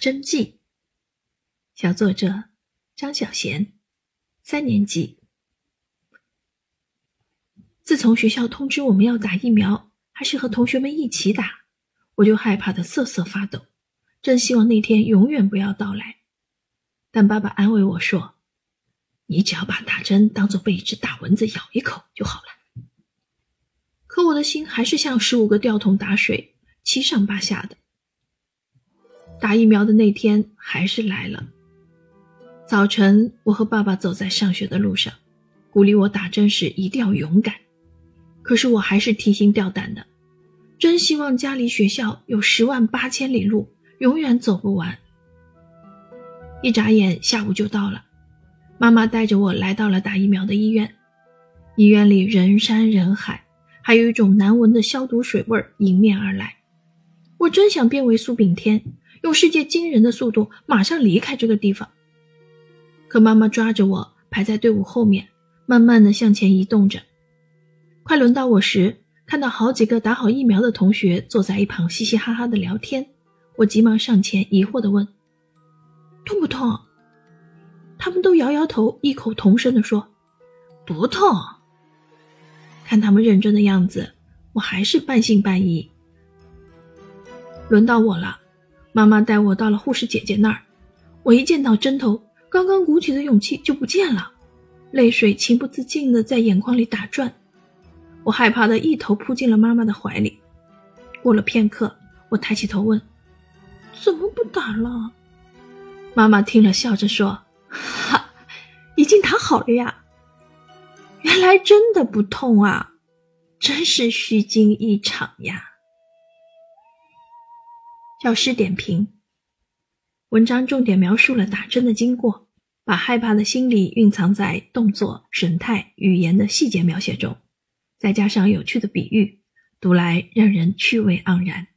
针记》，小作者张小贤，三年级。自从学校通知我们要打疫苗，还是和同学们一起打，我就害怕的瑟瑟发抖，真希望那天永远不要到来。但爸爸安慰我说：“你只要把打针当做被一只大蚊子咬一口就好了。”可我的心还是像十五个吊桶打水，七上八下的。打疫苗的那天还是来了。早晨，我和爸爸走在上学的路上，鼓励我打针时一定要勇敢。可是我还是提心吊胆的，真希望家离学校有十万八千里路，永远走不完。一眨眼，下午就到了。妈妈带着我来到了打疫苗的医院。医院里人山人海，还有一种难闻的消毒水味迎面而来。我真想变为苏炳添，用世界惊人的速度马上离开这个地方。可妈妈抓着我，排在队伍后面，慢慢的向前移动着。快轮到我时，看到好几个打好疫苗的同学坐在一旁嘻嘻哈哈的聊天，我急忙上前疑惑的问：“痛不痛？”他们都摇摇头，异口同声的说：“不痛。”看他们认真的样子，我还是半信半疑。轮到我了，妈妈带我到了护士姐姐那儿，我一见到针头，刚刚鼓起的勇气就不见了，泪水情不自禁的在眼眶里打转。我害怕的一头扑进了妈妈的怀里。过了片刻，我抬起头问：“怎么不打了？”妈妈听了，笑着说：“哈，已经打好了呀。原来真的不痛啊，真是虚惊一场呀。”教师点评：文章重点描述了打针的经过，把害怕的心理蕴藏在动作、神态、语言的细节描写中。再加上有趣的比喻，读来让人趣味盎然。